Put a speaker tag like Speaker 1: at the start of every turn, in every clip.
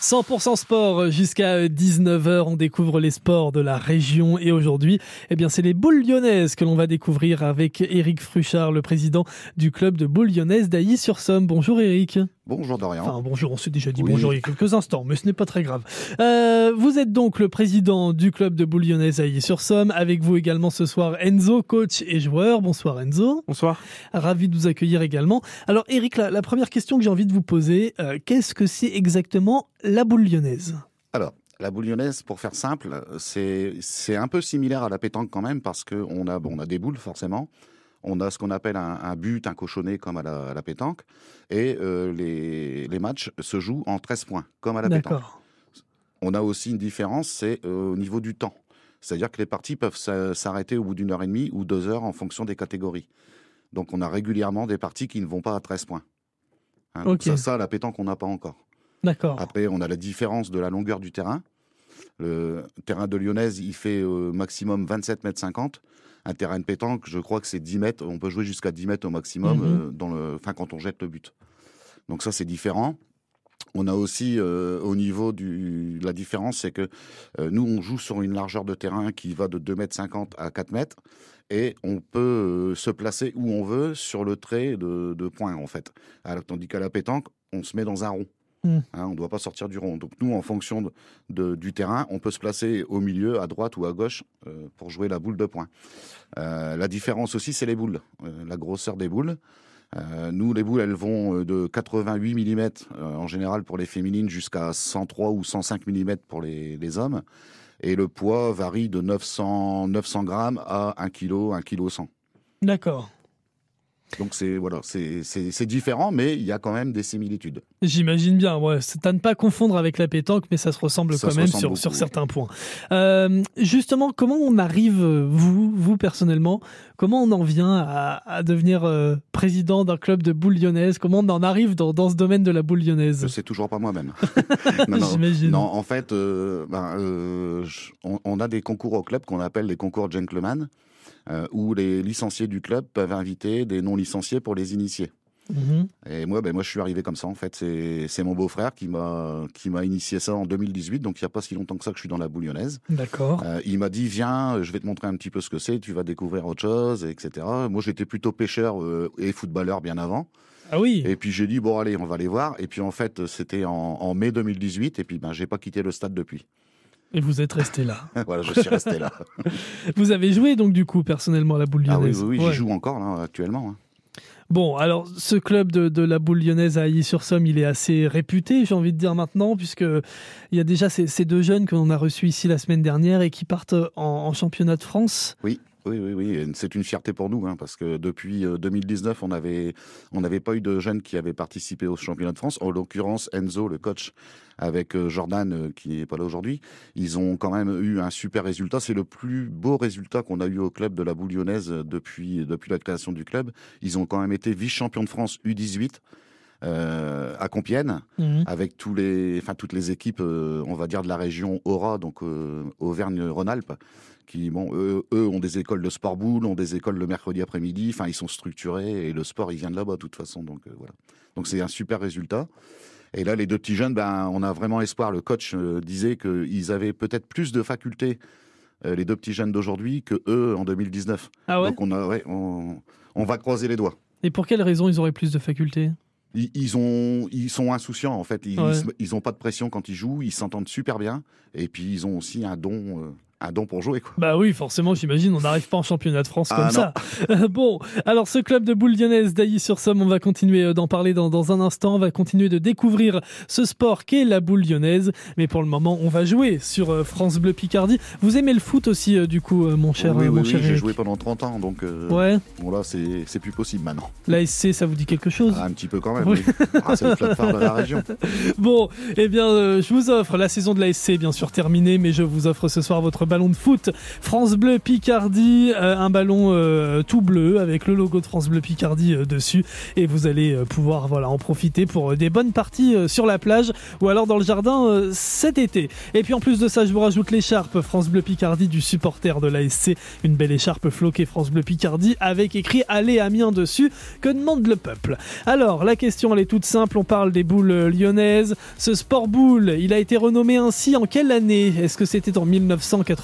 Speaker 1: 100% sport jusqu'à 19h. On découvre les sports de la région et aujourd'hui, eh bien, c'est les boules lyonnaises que l'on va découvrir avec Eric Fruchard, le président du club de boules lyonnaises d'Ailly-sur-Somme. Bonjour Eric.
Speaker 2: Bonjour Dorian.
Speaker 1: Enfin, bonjour, on s'est déjà dit bonjour il y a quelques instants, mais ce n'est pas très grave. Euh, vous êtes donc le président du club de boules lyonnaises Ailly-sur-Somme. Avec vous également ce soir Enzo, coach et joueur. Bonsoir Enzo.
Speaker 3: Bonsoir.
Speaker 1: Ravi de vous accueillir également. Alors Eric, la, première question que j'ai envie de vous poser, euh, qu'est-ce que c'est exactement la boule lyonnaise?
Speaker 2: Alors, la boule lyonnaise, pour faire simple, c'est un peu similaire à la pétanque quand même, parce qu'on a, bon, on a des boules forcément. On a ce qu'on appelle un, but, un cochonnet comme à la, pétanque. Et euh, les, les, matchs se jouent en 13 points, comme à la pétanque. On a aussi une différence, c'est euh, au niveau du temps. C'est-à-dire que les parties peuvent s'arrêter au bout d'une heure et demie ou deux heures en fonction des catégories. Donc on a régulièrement des parties qui ne vont pas à 13 points. Hein, ça, ça, la pétanque, on n'a pas encore.
Speaker 1: D'accord.
Speaker 2: Après, on a la différence de la longueur du terrain. Le terrain de Lyonnaise, il fait au maximum 27 mètres 50. Un terrain de pétanque, je crois que c'est 10 mètres. On peut jouer jusqu'à 10 mètres au maximum mhm. euh, dans le, enfin, quand on jette le but. Donc ça, c'est différent. On a aussi euh, au niveau du la différence, c'est que euh, nous on joue sur une largeur de terrain qui va de 2 mètres 50 à 4 mètres et on peut se placer où on veut sur le trait de, de points en fait. Alors, tandis qu'à la pétanque, on se met dans un rond. Hmm. Hein, on ne doit pas sortir du rond. Donc nous, en fonction de, du terrain, on peut se placer au milieu, à droite ou à gauche euh, pour jouer la boule de poing. Euh, la différence aussi, c'est les boules, euh, la grosseur des boules. nous, les boules, elles vont de 88 mm en général pour les féminines jusqu'à 103 ou 105 mm pour les, les, hommes. Et le poids varie de 900, 900 grammes à 1 kg, 1 kg 100.
Speaker 1: D'accord.
Speaker 2: Donc c'est voilà, c'est différent, mais il y a quand même des similitudes.
Speaker 1: J'imagine bien. Ouais, c'est à ne pas confondre avec la pétanque, mais ça se ressemble quand même sur, sur certains points. Euh, justement, comment on arrive, vous, vous personnellement, comment on en vient à, à devenir euh, président d'un club de boules lyonnaises? Comment on en arrive dans, dans ce domaine de la boule lyonnaise?
Speaker 2: C'est toujours pas moi-même.
Speaker 1: J'imagine.
Speaker 2: Non, en fait, euh, ben, on, on, a des concours au club qu'on appelle les concours gentlemen. Euh, où les licenciés du club peuvent inviter des non licenciés pour les initier. Mhm. Et moi, ben moi, je suis arrivé comme ça. En fait, c'est mon beau-frère qui m'a qui m'a initié ça en 2018. Donc, il n'y a pas si longtemps que ça que je suis dans la bouillonnaise.
Speaker 1: D'accord.
Speaker 2: Euh, il m'a dit viens, je vais te montrer un petit peu ce que c'est. Tu vas découvrir autre chose, etc. Moi, j'étais plutôt pêcheur euh, et footballeur bien avant.
Speaker 1: Ah oui.
Speaker 2: Et puis j'ai dit bon allez, on va aller voir. Et puis en fait, c'était en, en, mai 2018. Et puis ben j'ai pas quitté le stade depuis.
Speaker 1: Et vous êtes resté là.
Speaker 2: voilà, je suis resté là.
Speaker 1: vous avez joué donc du coup personnellement à la boule lyonnaise.
Speaker 2: Ah oui, oui, j'y joue encore là actuellement. Hein.
Speaker 1: Bon, alors ce club de, la boule lyonnaise à Ailly-sur-Somme, il est assez réputé, j'ai envie de dire maintenant, puisque il y a déjà ces, deux jeunes que l'on a reçus ici la semaine dernière et qui partent en, en championnat de France.
Speaker 2: Oui. Oui, oui, oui. C'est une fierté pour nous, hein, parce que depuis 2019, euh, on n'avait on pas eu de jeunes qui avaient participé au championnat de France. En l'occurrence, Enzo, le coach, avec euh, Jordan, euh, qui n'est pas là aujourd'hui, ils ont quand même eu un super résultat. C'est le plus beau résultat qu'on a eu au club de la Boule depuis, depuis la création du club. Ils ont quand même été vice-champions de France U18. Euh, à Compiègne, mhm. avec tous les, enfin, toutes les équipes, on va dire, de la région Aura, donc Auvergne-Rhône-Alpes, qui, bon, eux, ont des écoles de sport boule, ont des écoles le mercredi après-midi. Enfin, ils sont structurés et le sport, il vient de là-bas de toute façon. Donc euh, voilà. Donc c'est un super résultat. Et là, les deux petits jeunes, ben, on a vraiment espoir. Le coach euh, disait qu'ils avaient peut-être plus de facultés, euh, les deux petits jeunes d'aujourd'hui, que eux en 2019.
Speaker 1: Ah ouais?
Speaker 2: Donc on, a, ouais, on, va croiser les doigts.
Speaker 1: Et pour quelles raisons ils auraient plus de facultés?
Speaker 2: Ils, ont, ils sont insouciants en fait. Ils n'ont pas de pression quand ils jouent. Ils s'entendent super bien. Et puis ils ont aussi un don un don pour jouer. Quoi.
Speaker 1: Bah oui, forcément, j'imagine, on n'arrive pas en championnat de France ah comme ça. bon, alors ce club de boule lyonnaise d'Ailly-sur-Somme, on va continuer euh, d'en parler dans, dans, un instant, on va continuer de découvrir ce sport qu'est la boule lyonnaise, mais pour le moment, on va jouer sur euh, France Bleu Picardie. Vous aimez le foot aussi, euh, du coup, mon cher
Speaker 2: Oui,
Speaker 1: oui,
Speaker 2: oui j'ai joué pendant 30 ans, donc
Speaker 1: ouais.
Speaker 2: bon là, c'est plus possible maintenant.
Speaker 1: L'ASC, ça vous dit quelque chose?
Speaker 2: Ah, Un petit peu quand même, oui. Ah, c'est le de la région.
Speaker 1: Bon, eh bien, je vous offre la saison de l'ASC, bien sûr terminée, mais je vous offre ce soir votre ballon de foot. France Bleu Picardie, un ballon tout bleu avec le logo de France Bleu Picardie dessus. Et vous allez pouvoir voilà en profiter pour des bonnes parties sur la plage ou alors dans le jardin cet été. Et puis en plus de ça, je vous rajoute l'écharpe France Bleu Picardie du supporter de l'ASC, une belle écharpe floquée France Bleu Picardie avec écrit Allez Amiens dessus. Que demande le peuple? Alors, la question elle est toute simple, on parle des boules lyonnaises. Ce sport boule, il a été renommé ainsi en quelle année? Est-ce que c'était en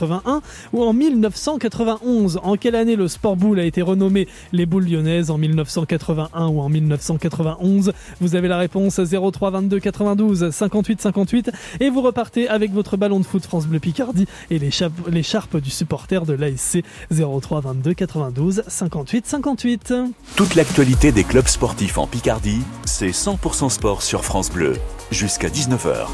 Speaker 1: 1981 ou en 1991 En quelle année le sport boule a été renommé les boules lyonnaises En 1981 ou en 1991 Vous avez la réponse 03 22 92 58 58 et vous repartez avec votre ballon de foot France Bleu Picardie et l'écharpe du supporter de l'ASC 03 22 92 58 58.
Speaker 3: Toute l'actualité des clubs sportifs en Picardie, c'est 100% sport sur France Bleu, jusqu'à 19h.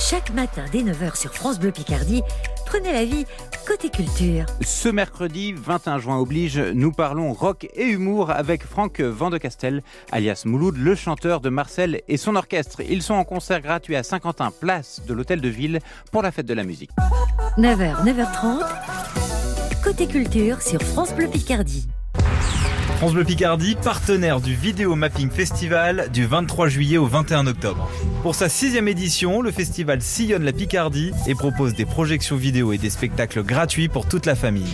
Speaker 4: Chaque matin dès 9h sur France Bleu Picardie, prenez la vie côté culture.
Speaker 5: Ce mercredi 21 juin oblige, nous parlons rock et humour avec Franck Vandecastel, alias Mouloud, le chanteur de Marcel et son orchestre. Ils sont en concert gratuit à Saint-Quentin, place de l'Hôtel de Ville, pour la fête de la musique.
Speaker 4: 9h, 9h30, côté culture sur France Bleu Picardie.
Speaker 6: France Bleu Picardie, partenaire du Vidéo Mapping Festival du 23 juillet au 21 octobre. Pour sa sixième édition, le festival sillonne la Picardie et propose des projections vidéo et des spectacles gratuits pour toute la famille.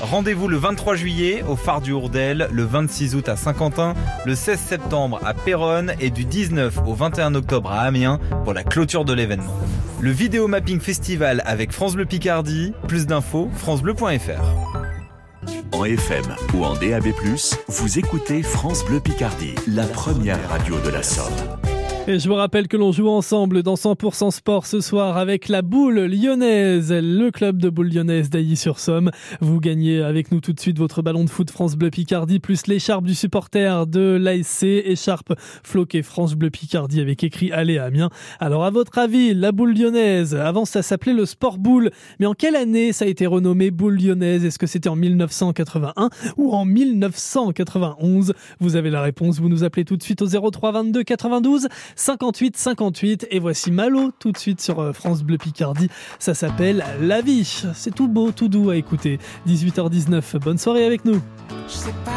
Speaker 6: Rendez-vous le 23 juillet au Phare du Hourdel, le 26 août à Saint-Quentin, le 16 septembre à Péronne et du 19 au 21 octobre à Amiens pour la clôture de l'événement. Le Vidéo Mapping Festival avec France Bleu Picardie, plus d'infos francebleu.fr.
Speaker 3: En FM ou en DAB+, vous écoutez France Bleu Picardie, la première radio de la Somme.
Speaker 1: Et je vous rappelle que l'on joue ensemble dans 100% sport ce soir avec la boule lyonnaise, le club de boule lyonnaise d'Ailly-sur-Somme. Vous gagnez avec nous tout de suite votre ballon de foot France Bleu Picardie plus l'écharpe du supporter de l'ASC, écharpe floquée France Bleu Picardie avec écrit Allez Amiens. Alors à votre avis, la boule lyonnaise, avant ça s'appelait le sport boule, mais en quelle année ça a été renommé boule lyonnaise? Est-ce que c'était en 1981 ou en 1991 Vous avez la réponse, vous nous appelez tout de suite au 03 22 92 58 58 et voici Malo tout de suite sur euh, France Bleu Picardie. Ça s'appelle La vie. C'est tout beau, tout doux à écouter. 18h19. Bonne soirée avec nous.
Speaker 7: Je sais pas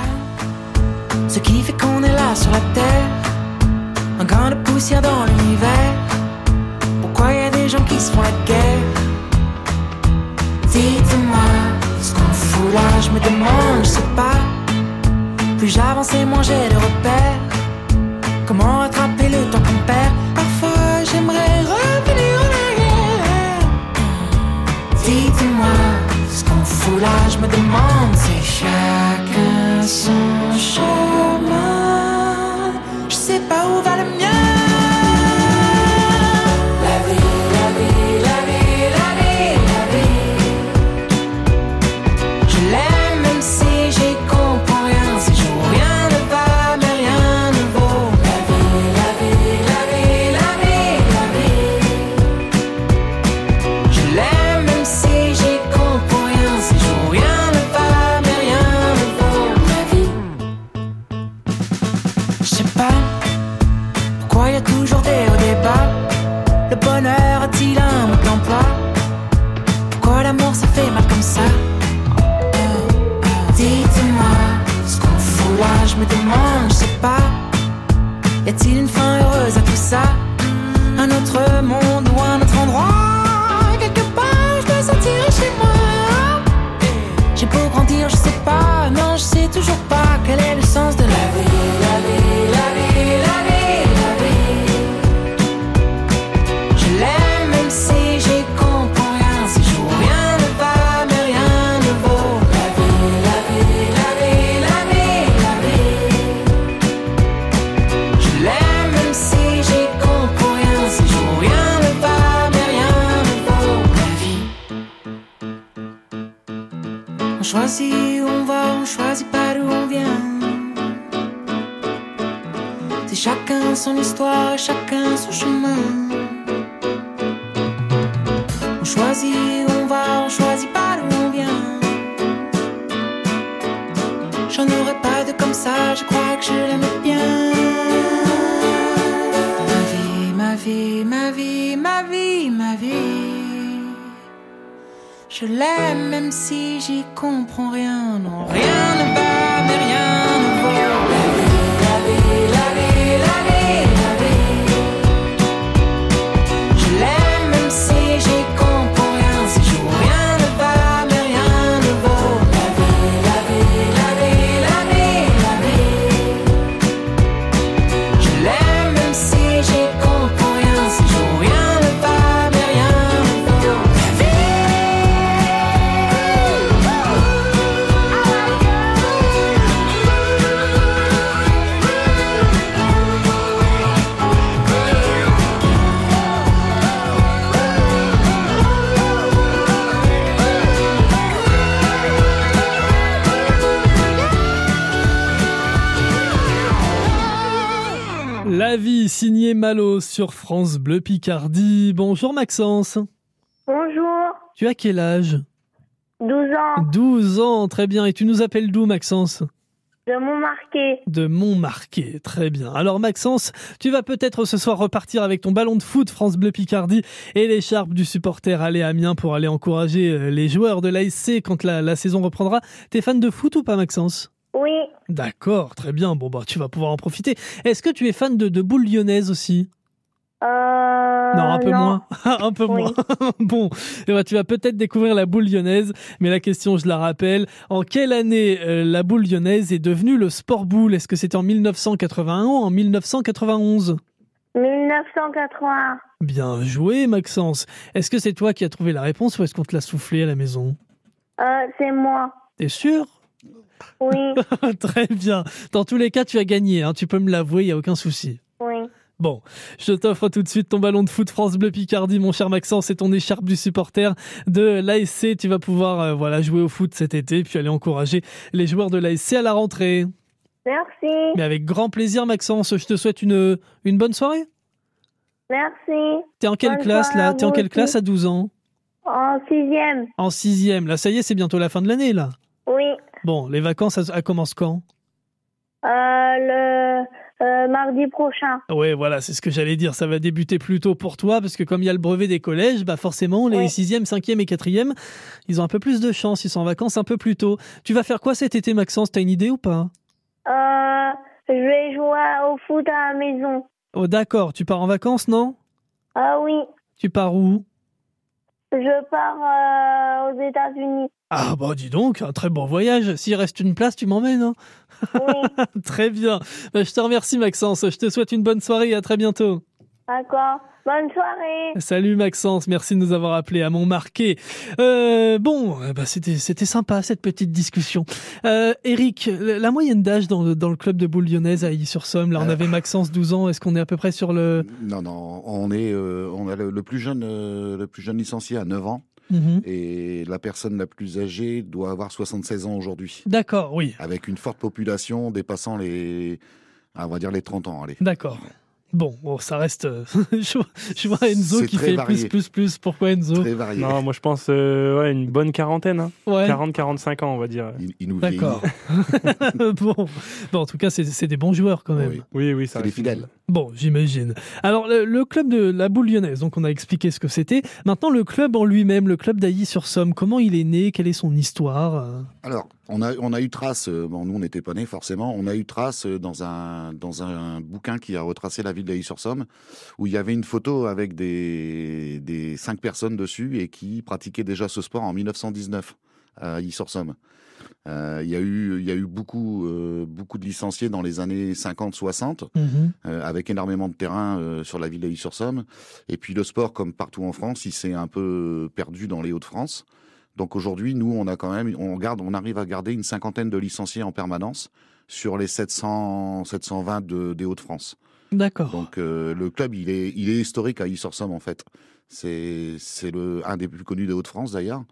Speaker 7: ce qui fait qu'on est là sur la terre. Un grain de poussière dans l'univers. Pourquoi y a des gens qui se font la guerre? Dites-moi ce qu'on fout là, je me demande, je sais pas. Plus j'avance et moins j'ai de repères. Comment rattraper fout là, je me demande C'est chacun son chemin choisit où on va, on choisit par d'où on vient. C'est chacun son histoire, chacun son chemin. On choisit où on va, on choisit par d'où on vient. J'en aurais pas de comme ça, je crois que je l'aime bien. Ma vie, ma vie, ma vie, ma vie, ma vie. Je l'aime même si j'y comprends rien. Non, rien ne
Speaker 1: Signée Malo sur France Bleu Picardie. Bonjour Maxence.
Speaker 8: Bonjour,
Speaker 1: Tu as quel âge?
Speaker 8: 12 ans,
Speaker 1: 12 ans, très bien. Et tu nous appelles d'où Maxence?
Speaker 8: De Montmarquet.
Speaker 1: De Montmarquet, très bien. Alors Maxence, tu vas peut-être ce soir repartir avec ton ballon de foot France Bleu Picardie et l'écharpe du supporter aller à Amiens pour aller encourager euh, les joueurs de l'ASC quand la, la saison reprendra. T'es fan de foot ou pas Maxence?
Speaker 8: Oui,
Speaker 1: D'accord, très bien. Bon bah tu vas pouvoir en profiter. Est-ce que tu es fan de, de boules lyonnaises aussi?
Speaker 8: Euh...
Speaker 1: Non, un peu moins. un peu
Speaker 8: Oui.
Speaker 1: moins. bon, eh ben, tu vas peut-être découvrir la boule lyonnaise, mais la question, je la rappelle, en quelle année euh, la boule lyonnaise est devenue le sport boule? Est-ce que c'était en 1981 ou en 1991
Speaker 8: 1981.
Speaker 1: Bien joué, Maxence. Est-ce que c'est toi qui as trouvé la réponse ou est-ce qu'on te l'a soufflé à la maison?
Speaker 8: Euh, c'est moi.
Speaker 1: T'es sûr?
Speaker 8: Oui,
Speaker 1: Très bien. Dans tous les cas, tu as gagné. Hein. Tu peux me l'avouer, il y a aucun souci.
Speaker 8: oui.
Speaker 1: Bon, je t'offre tout de suite ton ballon de foot France Bleu Picardie, mon cher Maxence, et ton écharpe du supporter de l'ASC. Tu vas pouvoir euh, voilà jouer au foot cet été, puis aller encourager les joueurs de l'ASC à la rentrée.
Speaker 8: Merci,
Speaker 1: Mais avec grand plaisir, Maxence. Je te souhaite une, une bonne soirée.
Speaker 8: merci.
Speaker 1: T'es en quelle
Speaker 8: Bonne
Speaker 1: classe là? T'es en quelle
Speaker 8: aussi.
Speaker 1: classe à 12 ans?
Speaker 8: En sixième.
Speaker 1: En sixième. Là, ça y est, c'est bientôt la fin de l'année là.
Speaker 8: Oui.
Speaker 1: Bon, les vacances, elles, elles commencent quand?
Speaker 8: Euh, le euh, mardi prochain.
Speaker 1: Ouais, voilà, c'est ce que j'allais dire. Ça va débuter plus tôt pour toi, parce que comme il y a le brevet des collèges, bah forcément, les
Speaker 8: Oui.
Speaker 1: sixième, cinquième et quatrième, ils ont un peu plus de chance. Ils sont en vacances un peu plus tôt. Tu vas faire quoi cet été, Maxence? T'as une idée ou pas?
Speaker 8: Euh, je vais jouer au foot à la maison.
Speaker 1: Oh, d'accord. Tu pars en vacances, non?
Speaker 8: Ah oui,
Speaker 1: Tu pars où?
Speaker 8: Je pars euh, aux États-Unis.
Speaker 1: Ah, bah, dis donc, un très bon voyage. S'il reste une place, tu m'emmènes. Hein
Speaker 8: Oui,
Speaker 1: très bien. Bah, je te remercie, Maxence. Je te souhaite une bonne soirée et à très bientôt.
Speaker 8: d'accord. Bonne soirée.
Speaker 1: Salut Maxence, merci de nous avoir appelés à Montmarquet. Euh, bon, euh, bah c'était c'était sympa cette petite discussion. Euh, Eric, la moyenne d'âge dans le, dans le club de boule lyonnaise à Illy-sur-Somme, là on
Speaker 2: Euh.
Speaker 1: avait Maxence 12 ans, est-ce qu'on est à peu près sur le...
Speaker 2: Non, non, on est, euh, on a le, le plus jeune, euh, le plus jeune licencié à 9 ans
Speaker 1: Mhm.
Speaker 2: et la personne la plus âgée doit avoir 76 ans aujourd'hui,
Speaker 1: D'accord, oui,
Speaker 2: avec une forte population dépassant les, on va dire les 30 ans. Allez.
Speaker 1: d'accord. Bon, bon, ça reste... euh, je, vois- Enzo qui fait
Speaker 2: varié.
Speaker 1: plus, plus, plus. Pourquoi Enzo
Speaker 2: Très varié.
Speaker 9: Non, moi je pense euh, ouais, une bonne quarantaine, hein.
Speaker 1: Ouais,
Speaker 9: 40-45 ans on va dire.
Speaker 2: Il, il nous
Speaker 1: d'accord. bon. bon, en tout cas, c'est c'est des bons joueurs quand même.
Speaker 2: Oui.
Speaker 9: Oui, oui, ça
Speaker 2: C'est des fidèles.
Speaker 1: Bon, j'imagine. Alors, le, le club de la boule lyonnaise, donc on a expliqué ce que c'était. Maintenant, le club en lui-même, le club d'Ailly-sur-Somme, comment il est né? Quelle est son histoire?
Speaker 2: Alors, on a, on a eu trace, euh, bon, nous on n'était pas nés forcément, on a eu trace euh, dans un, dans un bouquin qui a retracé la ville d'Ailly-sur-Somme, où il y avait une photo avec des, des cinq personnes dessus et qui pratiquaient déjà ce sport en 1919 à Ailly-sur-Somme. Euh, il y a eu, il y a eu beaucoup, euh, beaucoup de licenciés dans les années 50-60,
Speaker 1: Mhm.
Speaker 2: euh, avec énormément de terrain sur la ville d'Ailly-sur-Somme. Et puis le sport, comme partout en France, il s'est un peu perdu dans les Hauts-de-France. Donc aujourd'hui, nous, on a quand même, on garde, on arrive à garder une cinquantaine de licenciés en permanence sur les 700, 720 de, des Hauts-de-France.
Speaker 1: D'accord.
Speaker 2: Donc euh, le club, il est, il est historique à Ailly-sur-Somme en fait. C'est, c'est le un des plus connus des Hauts-de-France d'ailleurs.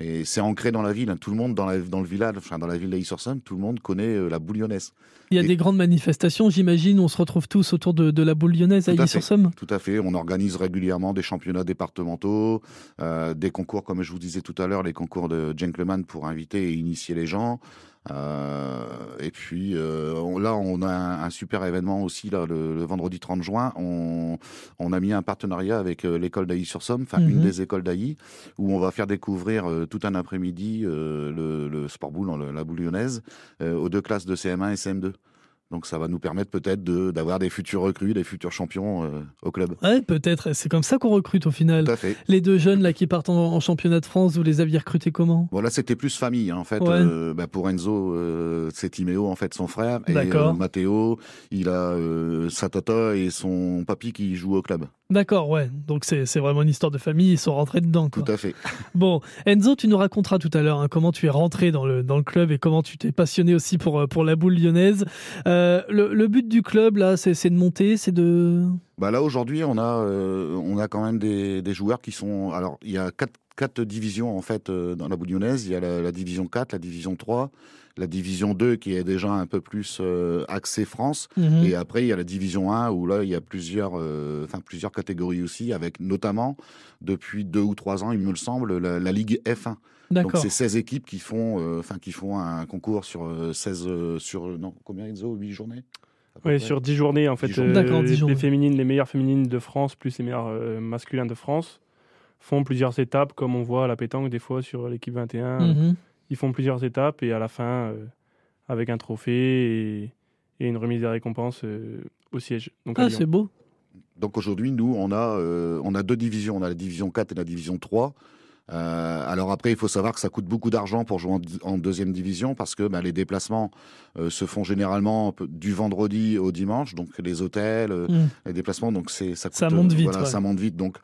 Speaker 2: Et c'est ancré dans la ville. hein. Tout le monde dans, la, dans le village, enfin dans la ville d'Ailly-sur-Somme, tout le monde connaît euh, la bouillonnaise.
Speaker 1: Il y a
Speaker 2: et-
Speaker 1: des grandes manifestations, j'imagine. On se retrouve tous autour de, de la boule lyonnaise à Ailly-sur-Somme.
Speaker 2: Tout à fait. On organise régulièrement des championnats départementaux, euh, des concours, comme je vous disais tout à l'heure, les concours de gentleman pour inviter et initier les gens. Euh, et puis euh, on- là, on a un, un super événement aussi là, le, le vendredi 30 juin. On, on a mis un partenariat avec euh, l'école d'Ailly-sur-Somme, enfin
Speaker 1: Mhm.
Speaker 2: une des écoles d'Ailly, où on va faire découvrir tout un après-midi le, le sport boule, le- la boule lyonnaise, euh, aux deux classes de CM1 et CM2. Donc ça va nous permettre peut-être de- d'avoir des futurs recrues, des futurs champions euh, au club.
Speaker 1: Ouais, peut-être. C'est comme ça qu'on recrute au final.
Speaker 2: Tout à fait.
Speaker 1: Les deux jeunes là qui partent en, en championnat de France, vous les aviez recrutés comment?
Speaker 2: Bon là c'était plus famille hein, en fait.
Speaker 1: Ouais.
Speaker 2: Euh, bah, pour Enzo euh, c'est Timéo en fait son frère et
Speaker 1: D'accord.
Speaker 2: Matteo il a sa tata et son papy qui jouent au club.
Speaker 1: D'accord, ouais. Donc c'est vraiment une histoire de famille. Ils sont rentrés dedans. Quoi.
Speaker 2: Tout à fait.
Speaker 1: Bon, Enzo, tu nous raconteras tout à l'heure hein, comment tu es rentré dans le, dans le club et comment tu t'es passionné aussi pour, pour la boule lyonnaise. Euh, le, le but du club, là, c'est de monter, c'est de...
Speaker 2: Bah là aujourd'hui on a euh, on a quand même des, joueurs qui sont alors il y a quatre divisions en fait euh, dans la boule lyonnaise. Il y a la, la division 4, la division 3, la division 2 qui est déjà un peu plus euh, axée France.
Speaker 1: Mhm.
Speaker 2: Et après, il y a la division 1 où là, il y a plusieurs, euh, enfin, plusieurs catégories aussi, avec notamment, depuis deux ou trois ans, il me le semble, la, la Ligue F1. Donc,
Speaker 1: D'accord.
Speaker 2: c'est 16 équipes qui font, euh, enfin, qui font un concours sur euh, 16, euh, sur, non, combien, Enzo 8 journées
Speaker 9: Oui, sur 10 journées, en fait,
Speaker 2: journées.
Speaker 9: euh,
Speaker 1: D'accord, 10
Speaker 9: les,
Speaker 1: journées.
Speaker 9: les féminines, les meilleures féminines de France, plus les meilleurs euh, masculins de France, font plusieurs étapes, comme on voit à la pétanque des fois sur l'équipe 21.
Speaker 1: Mhm.
Speaker 9: Ils font plusieurs étapes et à la fin, euh, avec un trophée et, et une remise des récompenses euh, au siège. Donc
Speaker 1: Ah, c'est beau.
Speaker 2: Donc aujourd'hui, nous, on a, euh, on a deux divisions. On a la division 4 et la division 3. Euh, alors après, il faut savoir que ça coûte beaucoup d'argent pour jouer en, deuxième division parce que bah, les déplacements euh, se font généralement du vendredi au dimanche, donc les hôtels, euh,
Speaker 1: Mhm.
Speaker 2: les déplacements, donc c'est ça,
Speaker 1: Ça monte vite,
Speaker 2: Voilà,
Speaker 1: ouais.
Speaker 2: ça monte vite. Donc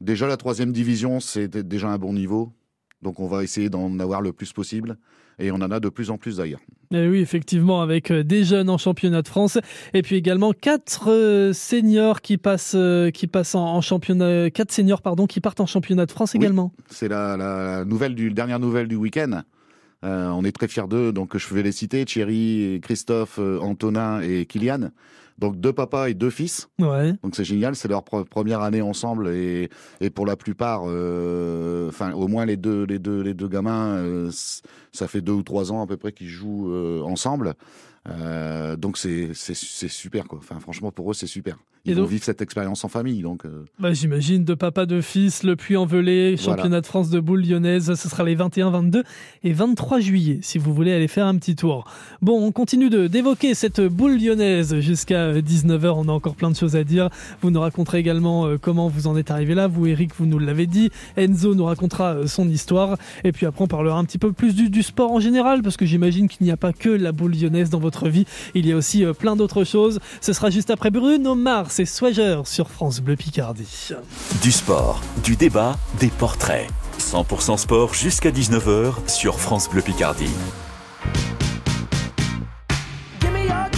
Speaker 2: déjà la troisième division, c'est déjà un bon niveau. Donc on va essayer d'en avoir le plus possible et on en a de plus en plus d'ailleurs.
Speaker 1: Eh oui, effectivement, avec euh, des jeunes en championnat de France et puis également quatre euh, seniors qui passent, euh, qui passent en, en championnat, quatre seniors pardon, qui partent en championnat de France
Speaker 2: Oui.
Speaker 1: également.
Speaker 2: C'est la, la nouvelle du dernière nouvelle du week-end. Euh, on est très fiers d'eux, donc je vais les citer Thierry, Christophe, Antonin et Kylian. Donc deux papas et deux fils.
Speaker 1: Ouais.
Speaker 2: Donc c'est génial, c'est leur pre- première année ensemble et, et pour la plupart, euh, enfin au moins les deux les deux les deux gamins, euh, ça fait deux ou trois ans à peu près qu'ils jouent euh, ensemble. Euh, donc c'est super quoi. Enfin franchement pour eux c'est super. Ils vont vivre cette expérience en famille donc. euh,
Speaker 1: Bah, J'imagine de papa, de fils, le Puy-en-Velay,
Speaker 2: Voilà.
Speaker 1: championnat de France de boule lyonnaise. Ce sera les 21, 22 et 23 juillet, si vous voulez aller faire un petit tour. Bon, on continue de- d'évoquer cette boule lyonnaise jusqu'à 19h. On a encore plein de choses à dire. Vous nous raconterez également euh, comment vous en êtes arrivé là. Vous, Eric, vous nous l'avez dit. Enzo nous racontera euh, son histoire. Et puis après, on parlera un petit peu plus du, du sport en général, parce que j'imagine qu'il n'y a pas que la boule lyonnaise dans votre vie. Il y a aussi euh, plein d'autres choses. Ce sera juste après Bruno Mars et Swagger sur France Bleu Picardie.
Speaker 3: Du sport, du débat, des portraits. 100% sport jusqu'à 19h sur France Bleu Picardie.
Speaker 7: Give me your,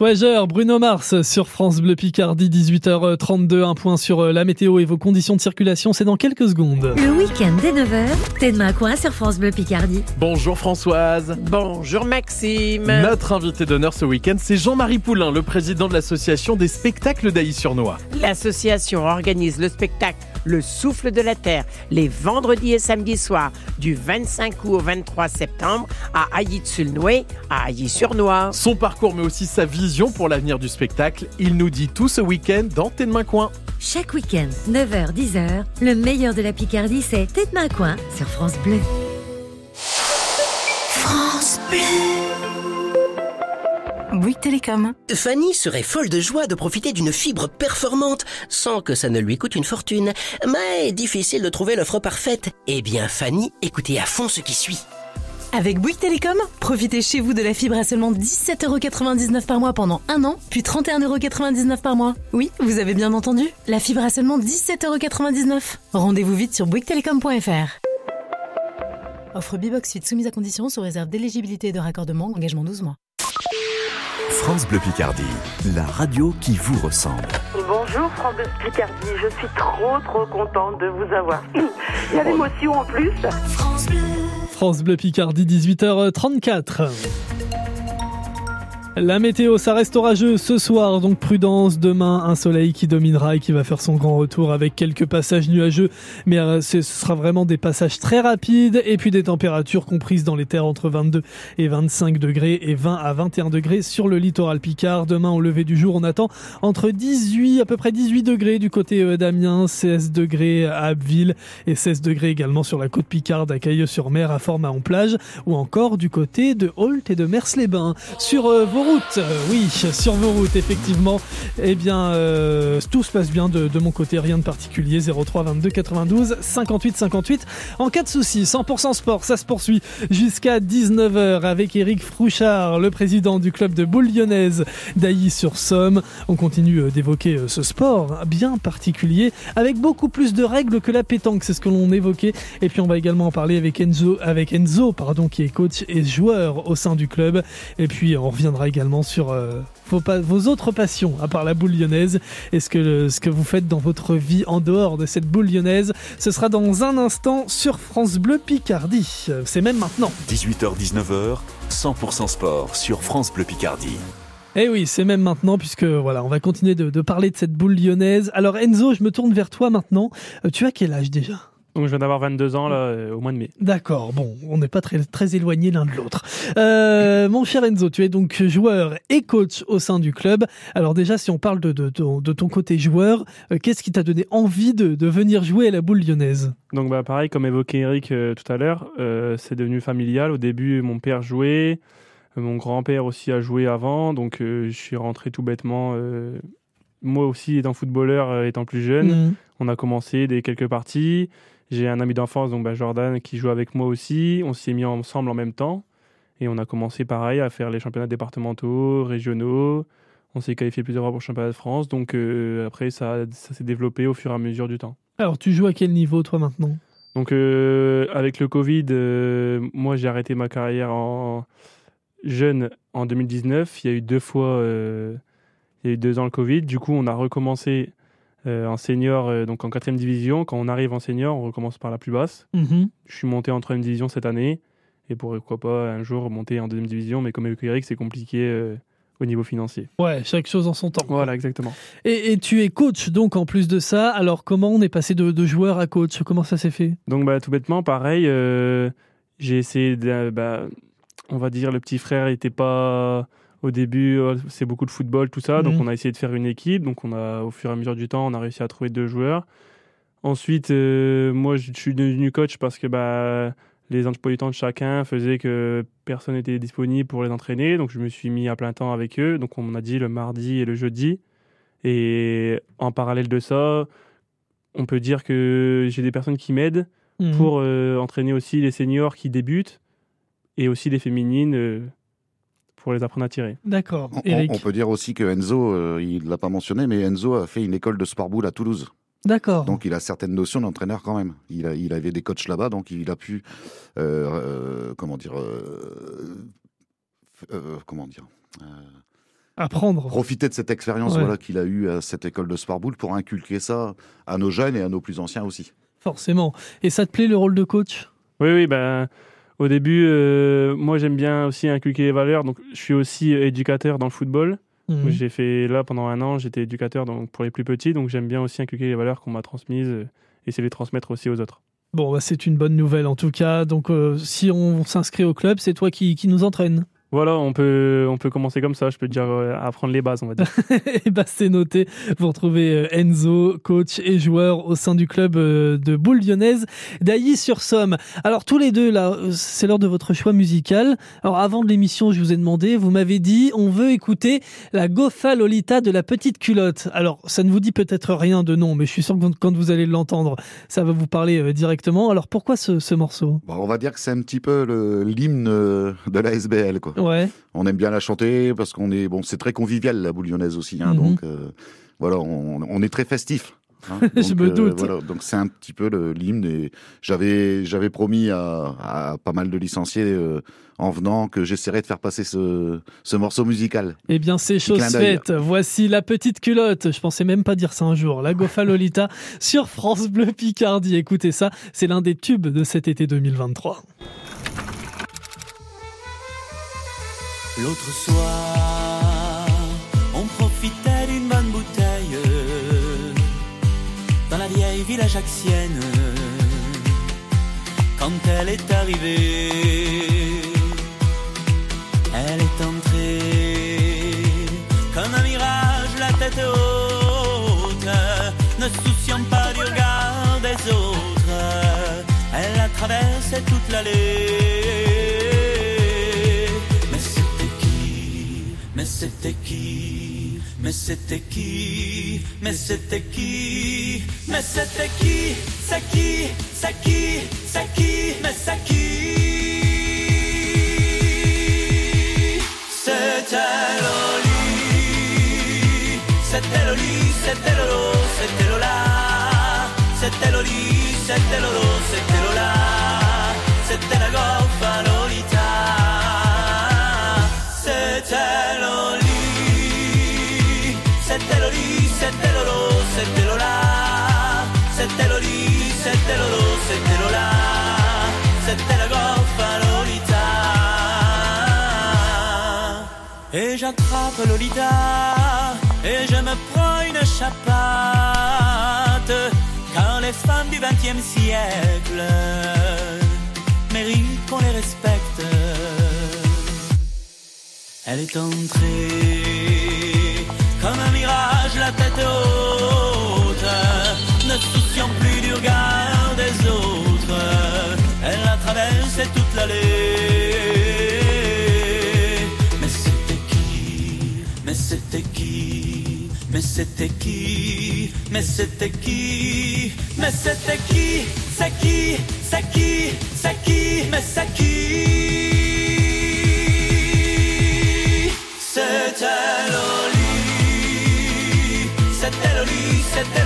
Speaker 1: Swagger, Bruno Mars sur France Bleu Picardie, 18h32, un point sur euh, la météo et vos conditions de circulation, c'est dans quelques secondes.
Speaker 4: Le week-end dès 9h, t'es de coin sur France Bleu Picardie.
Speaker 10: Bonjour Françoise.
Speaker 11: Bonjour Maxime.
Speaker 10: Notre invité d'honneur ce week-end, c'est Jean-Marie Poulain, le président de l'association des spectacles d'Ailly-sur-Noix.
Speaker 11: L'association organise le spectacle Le Souffle de la Terre les vendredis et samedis soirs du 25 août au 23 septembre à Ailly-sur-Noix, à Ailly-sur-Noix.
Speaker 10: Son parcours mais aussi sa vision pour l'avenir du spectacle, il nous dit tout ce week-end dans T'es de main coin.
Speaker 4: Chaque week-end, 9h, 10h, le meilleur de la Picardie, c'est T'es de main coin sur France Bleu.
Speaker 7: France Bleu. Bouygues Télécom.
Speaker 12: Fanny serait folle de joie de profiter d'une fibre performante sans que ça ne lui coûte une fortune. Mais difficile de trouver l'offre parfaite. Eh bien Fanny, écoutez à fond ce qui suit.
Speaker 13: Avec Bouygues Télécom, profitez chez vous de la fibre à seulement 17,99€ par mois pendant un an, puis 31,99€ par mois. Oui, vous avez bien entendu, la fibre à seulement 17,99€. Rendez-vous vite sur bouyguestelecom.fr. Offre Bibox Suite soumise à condition sous réserve d'éligibilité et de raccordement, engagement 12 mois.
Speaker 3: France Bleu Picardie, la radio qui vous ressemble.
Speaker 14: Bonjour France Bleu Picardie, je suis trop trop contente de vous avoir. Il y a l'émotion en plus.
Speaker 1: France Bleu. Picardie, 18h34. La météo, ça reste orageux ce soir, donc prudence. Demain, un soleil qui dominera et qui va faire son grand retour avec quelques passages nuageux, mais euh, ce sera vraiment des passages très rapides et puis des températures comprises dans les terres entre 22 et 25 degrés et 20 à 21 degrés sur le littoral Picard. Demain, au lever du jour, on attend entre 18, à peu près 18 degrés du côté euh, d'Amiens, 16 degrés à Abbeville et 16 degrés également sur la côte Picarde à Cailleux-sur-Mer, à Format-en-Plage ou encore du côté de Holt et de Mers-les-Bains. Sur euh, vos routes, euh, oui, sur vos routes, effectivement, eh bien, euh, tout se passe bien de, mon côté, rien de particulier. 03 22 92 58 58. En cas de soucis, 100% sport, ça se poursuit jusqu'à 19h avec Eric Frouchard, le président du club de boule lyonnaise d'Ailly-sur-Somme. On continue euh, d'évoquer ce sport bien particulier avec beaucoup plus de règles que la pétanque, c'est ce que l'on évoquait. Et puis on va également en parler avec Enzo, avec Enzo, pardon, qui est coach et joueur au sein du club. Et puis on reviendra également sur euh, vos, vos, autres passions, à part la boule lyonnaise, et ce que, ce que vous faites dans votre vie en dehors de cette boule lyonnaise. Ce sera dans un instant sur France Bleu Picardie. C'est même maintenant.
Speaker 3: 18h-19h, 100% sport sur France Bleu Picardie.
Speaker 1: Eh oui, c'est même maintenant puisque voilà, on va continuer de, de, parler de cette boule lyonnaise. Alors Enzo, je me tourne vers toi maintenant. Euh, tu as quel âge déjà?
Speaker 9: Donc je viens d'avoir 22 ans là, euh, au mois de mai.
Speaker 1: D'accord, bon, on n'est pas très, très éloignés l'un de l'autre. Euh, mon cher Enzo, tu es donc joueur et coach au sein du club. Alors déjà, si on parle de, de, de, de ton côté joueur, euh, qu'est-ce qui t'a donné envie de, de venir jouer à la boule lyonnaise?
Speaker 9: Donc bah, pareil, comme évoqué Eric euh, tout à l'heure, c'est devenu familial. Au début, mon père jouait, mon grand-père aussi a joué avant, donc je suis rentré tout bêtement. moi aussi, étant footballeur, étant plus jeune, mmh. on a commencé des quelques parties. J'ai un ami d'enfance, donc bah, Jordan, qui joue avec moi aussi. On s'est mis ensemble en même temps. Et on a commencé pareil à faire les championnats départementaux, régionaux. On s'est qualifié plusieurs fois pour le championnat de France. Donc euh, après, ça, ça s'est développé au fur et à mesure du temps.
Speaker 1: Alors, tu joues à quel niveau, toi, maintenant?
Speaker 9: Donc, euh, avec le Covid, euh, moi, j'ai arrêté ma carrière en jeune en 2019. Il y a eu deux fois, il y a eu deux ans le Covid. Du coup, on a recommencé euh, en senior, euh, donc en quatrième division. Quand on arrive en senior, on recommence par la plus basse.
Speaker 1: -hmm.
Speaker 9: Je suis monté en troisième division cette année et pourquoi pas un jour monter en deuxième division, mais comme avec Eric, c'est compliqué euh, au niveau financier.
Speaker 1: Ouais, chaque chose en son temps.
Speaker 9: Voilà, exactement.
Speaker 1: Et, et, tu es coach donc en plus de ça. Alors comment on est passé de, de joueur à coach? Comment ça s'est fait?
Speaker 9: Donc bah, tout bêtement, pareil, j'ai essayé de, bah, on va dire, le petit frère n'était pas au début, c'est beaucoup de football, tout ça. Donc,
Speaker 1: Mhm.
Speaker 9: on a essayé de faire une équipe. Donc, on a, au fur et à mesure du temps, on a réussi à trouver deux joueurs. Ensuite, euh, moi, je suis devenu coach parce que bah, les emplois du temps de chacun faisaient que personne n'était disponible pour les entraîner. Donc, je me suis mis à plein temps avec eux. Donc, on a dit le mardi et le jeudi. Et en parallèle de ça, on peut dire que j'ai des personnes qui m'aident
Speaker 1: Mhm.
Speaker 9: pour euh, entraîner aussi les seniors qui débutent et aussi les féminines euh, pour les apprendre à tirer.
Speaker 1: D'accord.
Speaker 2: On, peut dire aussi que Enzo, euh, il l'a pas mentionné, mais Enzo a fait une école de sport boule à Toulouse.
Speaker 1: D'accord.
Speaker 2: Donc il a certaines notions d'entraîneur quand même. Il, a, il avait des coachs là-bas, donc il a pu, euh, euh, comment dire, euh, euh, comment dire. euh,
Speaker 1: apprendre.
Speaker 2: Profiter de cette expérience
Speaker 1: Ouais.
Speaker 2: voilà, qu'il a eue à cette école de sport boule pour inculquer ça à nos jeunes et à nos plus anciens aussi.
Speaker 1: Forcément. Et ça te plaît le rôle de coach?
Speaker 9: Oui, oui, ben, au début, euh, moi j'aime bien aussi inculquer les valeurs. Donc, je suis aussi éducateur dans le football.
Speaker 1: Mhm.
Speaker 9: J'ai fait là pendant un an, j'étais éducateur donc, pour les plus petits. Donc, j'aime bien aussi inculquer les valeurs qu'on m'a transmises, euh, essayer de les transmettre aussi aux autres.
Speaker 1: Bon, bah, c'est une bonne nouvelle en tout cas. Donc, euh, si on s'inscrit au club, c'est toi qui, qui nous entraîne.
Speaker 9: Voilà, on peut, on peut commencer comme ça. Je peux te dire euh, apprendre les bases, on va dire.
Speaker 1: Et bah, c'est noté. Vous retrouvez euh, Enzo, coach et joueur au sein du club euh, de boule lyonnaise d'Ailly-sur-Somme. Alors, tous les deux, là, euh, c'est l'heure de votre choix musical. Alors, avant de l'émission, je vous ai demandé, vous m'avez dit, on veut écouter la Gofa Lolita de la petite culotte. Alors, ça ne vous dit peut-être rien de nom, mais je suis sûr que quand vous allez l'entendre, ça va vous parler euh, directement. Alors, pourquoi ce, ce morceau?
Speaker 2: Bon, on va dire que c'est un petit peu le- l'hymne de la SBL. Quoi.
Speaker 1: Ouais.
Speaker 2: On aime bien la chanter parce qu'on est bon, c'est très convivial la boule lyonnaise aussi. Hein,
Speaker 1: Mhm.
Speaker 2: Donc euh, voilà, on, on est très festif. hein.
Speaker 1: Je me doute.
Speaker 2: voilà, donc c'est un petit peu le- l'hymne et j'avais j'avais promis à, à pas mal de licenciés euh, en venant que j'essaierais de faire passer ce, ce morceau musical.
Speaker 1: Eh bien, c'est chose faite. Voici la petite culotte. Je pensais même pas dire ça un jour. La Gofa Lolita sur France Bleu Picardie. Écoutez ça, c'est l'un des tubes de cet été 2023.
Speaker 15: L'autre soir, on profitait d'une bonne bouteille dans la vieille ville ajaxienne. Quand elle est arrivée, elle est entrée comme un mirage, la tête haute, ne se souciant pas du regard des autres. Elle a traversé toute l'allée. C'était qui Mais c'était qui Mais c'était qui Mais c'était qui C'est qui C'est qui C'est qui Mais c'est qui C'était Loli C'était Loli C'était Lolo C'était Lola C'était Loli C'était Lolo C'était Lola Et j'attrape Lolita Et je me prends une chapate Car les femmes du XXe siècle Méritent qu'on les respecte Elle est entrée comme un mirage, la tête haute, ne souciant plus du regard des autres. Elle a traversé toute l'allée. Mais c'était qui Mais c'était qui Mais c'était qui Mais c'était qui C'est qui C'est qui C'est qui Mais c'est qui C'était Loli C'était Loli C'était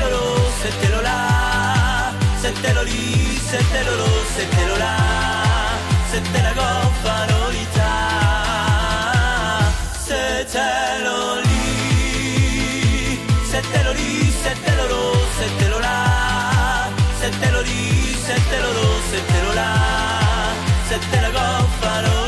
Speaker 15: C'était la Gofa Lolita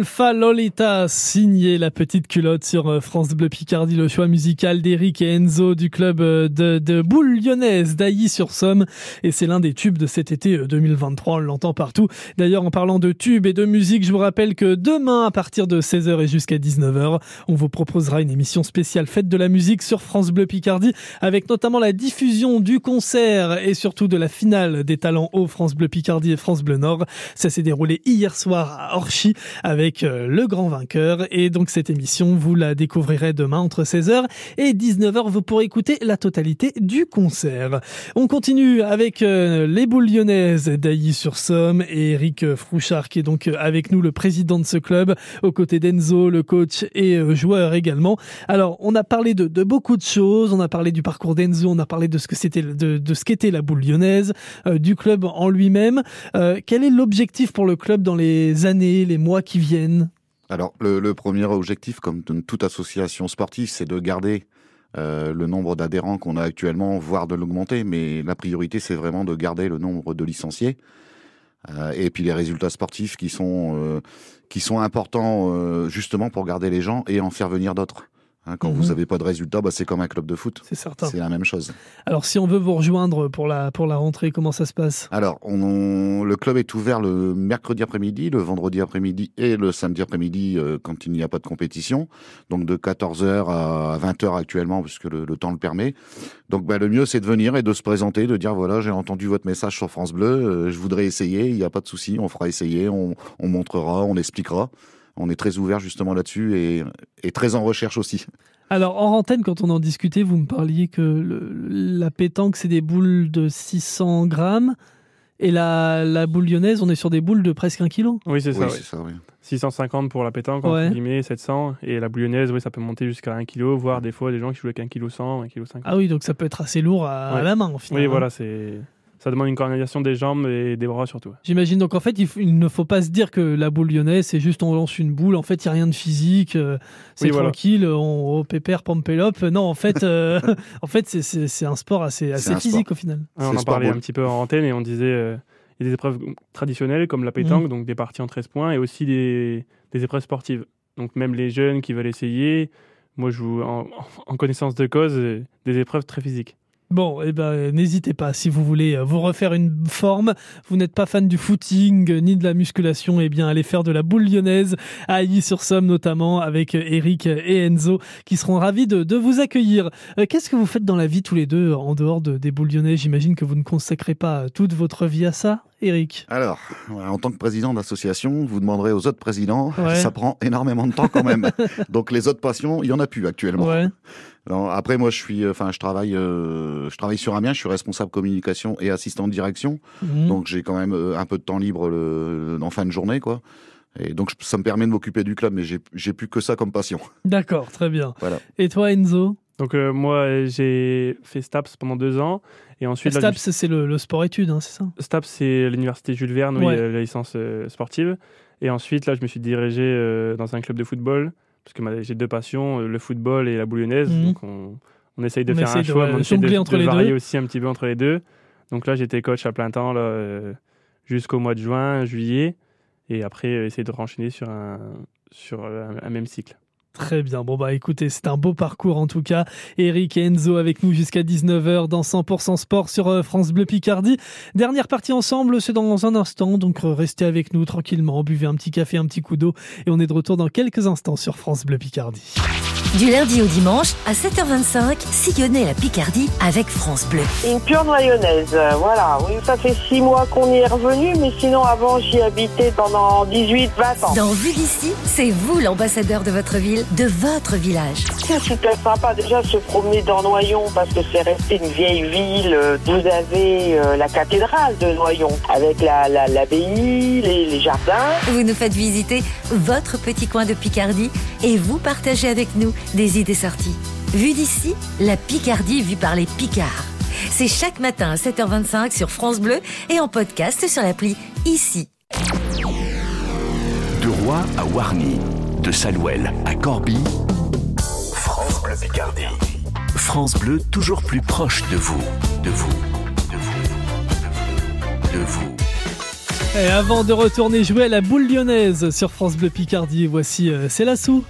Speaker 1: Golfa Lolita, signée la petite culotte sur euh, France Bleu Picardie, le choix musical d'Eric et Enzo du club euh, de, de Boule lyonnaise d'Ailly-sur-Somme. Et c'est l'un des tubes de cet été 2023, on l'entend partout. D'ailleurs, en parlant de tubes et de musique, je vous rappelle que demain, à partir de 16h et jusqu'à 19h, on vous proposera une émission spéciale Fête de la musique sur France Bleu Picardie, avec notamment la diffusion du concert et surtout de la finale des talents hauts France Bleu Picardie et France Bleu Nord. Ça s'est déroulé hier soir à Orchy avec euh, le grand vainqueur. Et donc cette émission, vous la découvrirez demain entre 16h et 19h. Vous pourrez écouter la totalité du concert. On continue avec euh, les boules lyonnaises d'Ailly-sur-Somme et Eric Frouchard qui est donc euh, avec nous, le président de ce club, aux côtés d'Enzo, le coach et joueur également. Alors, on a parlé de, de, beaucoup de choses. On a parlé du parcours d'Enzo, on a parlé de ce que c'était, de, de ce qu'était la boule lyonnaise, du club en lui-même. quel est l'objectif pour le club dans les années, les mois qui viennent?
Speaker 2: Alors, le, premier objectif, comme toute association sportive, c'est de garder euh, le nombre d'adhérents qu'on a actuellement, voire de l'augmenter. Mais la priorité, c'est vraiment de garder le nombre de licenciés. Euh, et puis les résultats sportifs qui sont, euh, qui sont importants justement pour garder les gens et en faire venir d'autres. Hein, quand vous n'avez mhm. pas de résultat, bah, c'est comme un club de foot.
Speaker 1: C'est certain.
Speaker 2: C'est la même chose.
Speaker 1: Alors, si on veut vous rejoindre pour la, pour la rentrée, comment ça se passe?
Speaker 2: Alors, on, le club est ouvert le mercredi après-midi, le vendredi après-midi et le samedi après-midi euh, quand il n'y a pas de compétition. Donc, de 14h à 20h actuellement, puisque le, le temps le permet. Donc, bah, le mieux, c'est de venir et de se présenter, de dire voilà, j'ai entendu votre message sur France Bleu, euh, je voudrais essayer, il n'y a pas de souci, on fera essayer, on, on montrera, on expliquera on est très ouvert justement là-dessus et, très en recherche aussi.
Speaker 1: Alors en antenne, quand on en discutait, vous me parliez que la pétanque, c'est des boules de 600 grammes. Et la, la boule lyonnaise, on est sur des boules de presque 1 kg
Speaker 9: Oui, c'est ça. 650 pour la pétanque, entre guillemets, 700. Et la boule lyonnaise, oui, ça peut monter jusqu'à 1 kg, voire des fois des gens qui jouent avec 1 kg 100, 1 kg 50.
Speaker 1: Ah oui, donc ça peut être assez lourd à, à la main, au final.
Speaker 9: Oui, voilà, c'est ça demande une coordination des jambes et des bras surtout.
Speaker 1: J'imagine donc en fait il, ne faut pas se dire que la boule lyonnaise c'est juste on lance une boule, en fait il n'y a rien de physique, euh, c'est tranquille, on, au pépère, pompelope. Non en fait, euh, en fait c'est un sport assez, assez physique au final.
Speaker 9: on en parlait un petit peu en antenne et on disait euh, il y a des épreuves traditionnelles comme la pétanque, mmh. donc des parties en 13 points et aussi des, des, épreuves sportives. Donc même les jeunes qui veulent essayer, moi je joue en, en connaissance de cause des épreuves très physiques.
Speaker 1: Bon, eh ben, n'hésitez pas si vous voulez euh, vous refaire une forme. Vous n'êtes pas fan du footing euh, ni de la musculation, eh bien, allez faire de la boule lyonnaise à sur somme notamment avec euh, Eric et Enzo qui seront ravis de, vous accueillir. Qu'est-ce que vous faites dans la vie tous les deux en dehors des boules J'imagine que vous ne consacrez pas toute votre vie à ça? Eric
Speaker 2: Alors, en tant que président d'association, vous demanderez aux autres présidents, ça prend énormément de temps quand même. Donc les autres passions, il y en a plus actuellement. après, moi, je suis, enfin, je travaille, euh, je travaille sur Amiens. Je suis responsable communication et assistant de direction. Mhm. Donc j'ai quand même euh, un peu de temps libre le, en fin de journée, quoi. Et donc ça me permet de m'occuper du club, mais j'ai plus que ça comme passion.
Speaker 1: D'accord, très bien. Et toi, Enzo?
Speaker 9: Donc euh, moi j'ai fait STAPS pendant deux ans et ensuite
Speaker 1: STAPS c'est le, sport études hein, c'est ça?
Speaker 9: STAPS c'est l'université Jules Verne oui la licence sportive et ensuite là je me suis dirigé dans un club de football parce que j'ai deux passions le football et la boulonnaise mhm. donc on, on essaye de faire un choix,
Speaker 1: on essaye de, entre les
Speaker 9: varier aussi un petit peu entre les deux. Donc là, j'étais coach à plein temps euh, jusqu'au mois de juin, juillet, et après euh, essayer de renchaîner sur un, sur un même cycle.
Speaker 1: Très bien. Bon, bah écoutez, c'est un beau parcours en tout cas. Eric et Enzo avec nous jusqu'à 19h dans 100% Sport sur euh, France Bleu Picardie. Dernière partie ensemble, c'est dans un instant. Donc euh, restez avec nous tranquillement, buvez un petit café, un petit coup d'eau. Et on est de retour dans quelques instants sur France Bleu Picardie.
Speaker 4: Du lundi au dimanche à 7h25, sillonnez la Picardie avec France Bleu.
Speaker 14: Une pure noyonnaise, euh, voilà. Oui, ça fait six mois qu'on y est revenu, mais sinon avant j'y habitais pendant 18-20 ans.
Speaker 4: Dans Vue d'ici, c'est vous l'ambassadeur de votre ville de votre village.
Speaker 14: C'était sympa déjà se promener dans Noyon parce que c'est resté une vieille ville. Vous avez euh, la cathédrale de Noyon avec l'abbaye, la, les, les jardins.
Speaker 4: Vous nous faites visiter votre petit coin de Picardie et vous partagez avec nous des idées sorties. Vue d'ici, la Picardie vue par les Picards. C'est chaque matin à 7h25 sur France Bleu et en podcast sur l'appli Ici.
Speaker 3: De Roi à Warny de Salouel à Corby, France Bleu Picardie. France Bleu toujours plus proche de vous, de vous, de vous, de vous. De vous.
Speaker 1: Et avant de retourner jouer à la boule lyonnaise sur France Bleu Picardie, voici euh, C'est la sous.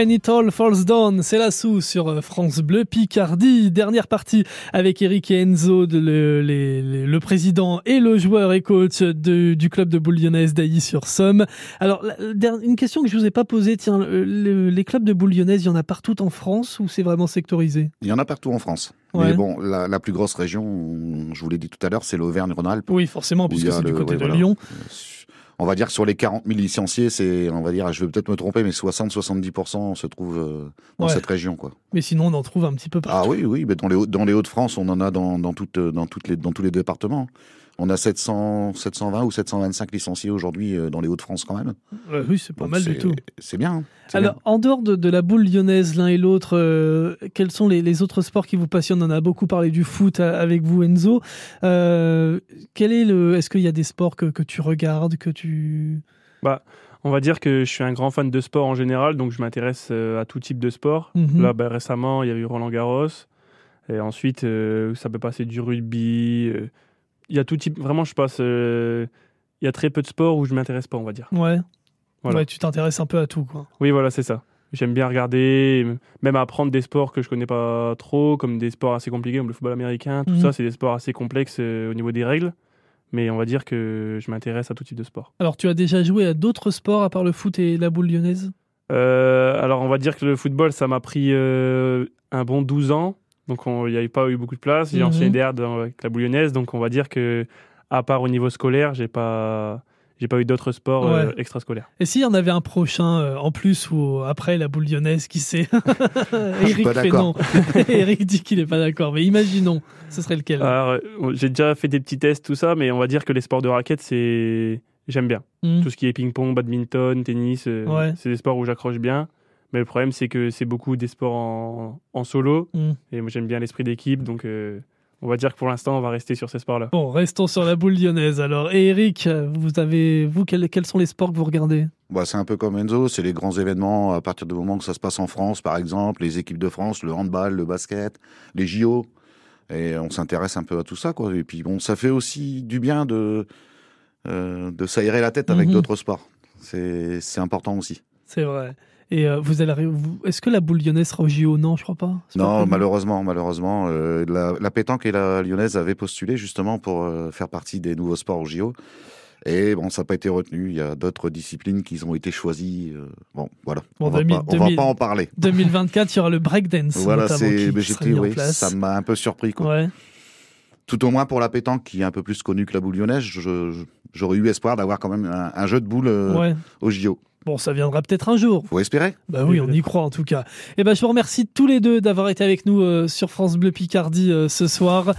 Speaker 16: When It All Falls Down,
Speaker 1: c'est la sous sur euh, France Bleu Picardie. Dernière partie avec Eric et Enzo, de le, les- les- le président et le joueur et coach de- du club de boule lyonnaise d'Ailly sur Somme. Alors, une question que je vous ai pas posée, tiens, le- le- les clubs de boule lyonnaise, il y en a partout en France ou c'est vraiment sectorisé?
Speaker 2: Il y en a partout en France.
Speaker 1: Ouais.
Speaker 2: Mais bon, la, la plus grosse région, je vous l'ai dit tout à l'heure, c'est l'Auvergne-Rhône-Alpes.
Speaker 1: Oui, forcément, puisque c'est du côté
Speaker 2: ouais,
Speaker 1: de
Speaker 2: voilà.
Speaker 1: Lyon.
Speaker 2: On va dire que sur les 40 000 licenciés, c'est, on va dire, je vais peut-être me tromper, mais 60-70% se trouvent euh, dans
Speaker 1: Ouais.
Speaker 2: cette région, quoi.
Speaker 1: Mais sinon, on en trouve un petit peu
Speaker 2: Ah
Speaker 1: partout.
Speaker 2: oui, oui, mais dans les Hauts- dans les Hauts-de-France, on en a dans, dans, toutes, dans, toutes les, dans tous les départements. On a 700, 720 ou 725 licenciés aujourd'hui euh, dans les Hauts-de-France quand même.
Speaker 1: Ouais, oui, c'est pas
Speaker 2: Donc
Speaker 1: mal du tout.
Speaker 2: C'est bien. hein.
Speaker 1: Alors, en dehors de, de la boule lyonnaise, l'un et l'autre, euh, quels sont les, les autres sports qui vous passionnent? On en a beaucoup parlé du foot avec vous, Enzo. Euh, quel est le Est-ce qu'il y a des sports que, que tu regardes, que tu
Speaker 9: Bah, on va dire que je suis un grand fan de sport en général, donc je m'intéresse euh, à tout type de sport.
Speaker 1: Mhm.
Speaker 9: Là, bah, récemment, il y a eu Roland Garros. Et ensuite, euh, ça peut passer du rugby. euh, Il y a tout type. Vraiment, je passe. euh, Il y a très peu de sports où je m'intéresse pas, on va dire.
Speaker 1: Ouais.
Speaker 9: Voilà.
Speaker 1: Ouais, tu t'intéresses un peu à tout, quoi.
Speaker 9: Oui, voilà, c'est ça. J'aime bien regarder, même apprendre des sports que je connais pas trop, comme des sports assez compliqués, comme le football américain. Tout
Speaker 1: Mhm.
Speaker 9: ça, c'est des sports assez complexes euh, au niveau des règles. Mais on va dire que je m'intéresse à tout type de sport.
Speaker 1: Alors, tu as déjà joué à d'autres sports à part le foot et la boule lyonnaise?
Speaker 9: Euh, alors, on va dire que le football, ça m'a pris euh, un bon 12 ans. Donc, on- il n'y avait pas eu beaucoup de place. J'ai
Speaker 1: Mhm.
Speaker 9: enseigné derrière dans- avec la bouillonnaise. Donc, on va dire que, à part au niveau scolaire, j'ai pas, j'ai pas eu d'autres sports euh,
Speaker 1: Ouais.
Speaker 9: extrascolaires.
Speaker 1: Et s'il y en avait un prochain euh, en plus ou après la boule lyonnaise, qui sait? Eric fait non. Eric dit qu'il n'est pas d'accord, mais imaginons, ce serait lequel?
Speaker 9: Alors, euh, j'ai déjà fait des petits tests, tout ça, mais on va dire que les sports de raquettes, c'est. J'aime bien.
Speaker 1: Mhm.
Speaker 9: Tout ce qui est ping-pong, badminton, tennis, euh,
Speaker 1: Ouais.
Speaker 9: c'est des sports où j'accroche bien. Mais le problème, c'est que c'est beaucoup des sports en, en solo.
Speaker 1: Mhm.
Speaker 9: Et moi, j'aime bien l'esprit d'équipe. Donc, euh, on va dire que pour l'instant, on va rester sur ces sports-là.
Speaker 1: Bon, restons sur la boule lyonnaise alors. Et Eric, vous avez, vous, quels, quels sont les sports que vous regardez?
Speaker 2: Bah, c'est un peu comme Enzo, c'est les grands événements à partir du moment que ça se passe en France, par exemple, les équipes de France, le handball, le basket, les JO. Et on s'intéresse un peu à tout ça, quoi. Et puis bon, ça fait aussi du bien de, euh, de s'aérer la tête avec
Speaker 1: Mhm.
Speaker 2: d'autres sports. C'est c'est important aussi.
Speaker 1: C'est vrai. Et euh, vous allez, vous- est-ce que la boule lyonnaise sera au JO Non, je crois pas.
Speaker 2: Non, malheureusement, malheureusement, euh, la, la pétanque et la lyonnaise avaient postulé justement pour euh, faire partie des nouveaux sports au JO. Et bon, ça n'a pas été retenu. Il y a d'autres disciplines qui ont été choisies. bon, voilà.
Speaker 1: Bon,
Speaker 2: on va
Speaker 1: 2000,
Speaker 2: pas, on va
Speaker 1: 2000,
Speaker 2: pas en parler.
Speaker 1: 2024, il y aura le breakdance.
Speaker 2: Voilà, c'est, oui, ça m'a un peu surpris, quoi.
Speaker 1: Ouais.
Speaker 2: Tout au moins pour la pétanque, qui est un peu plus connue que la boule lyonnaise, j'aurais eu espoir d'avoir quand même un, un jeu de boules
Speaker 1: Ouais.
Speaker 2: au JO.
Speaker 1: Bon, ça viendra peut-être un jour.
Speaker 2: Faut espérer.
Speaker 1: Bah oui, on y croit en tout cas. Et ben, je vous remercie tous les deux d'avoir été avec nous euh, sur France Bleu Picardie euh, ce soir.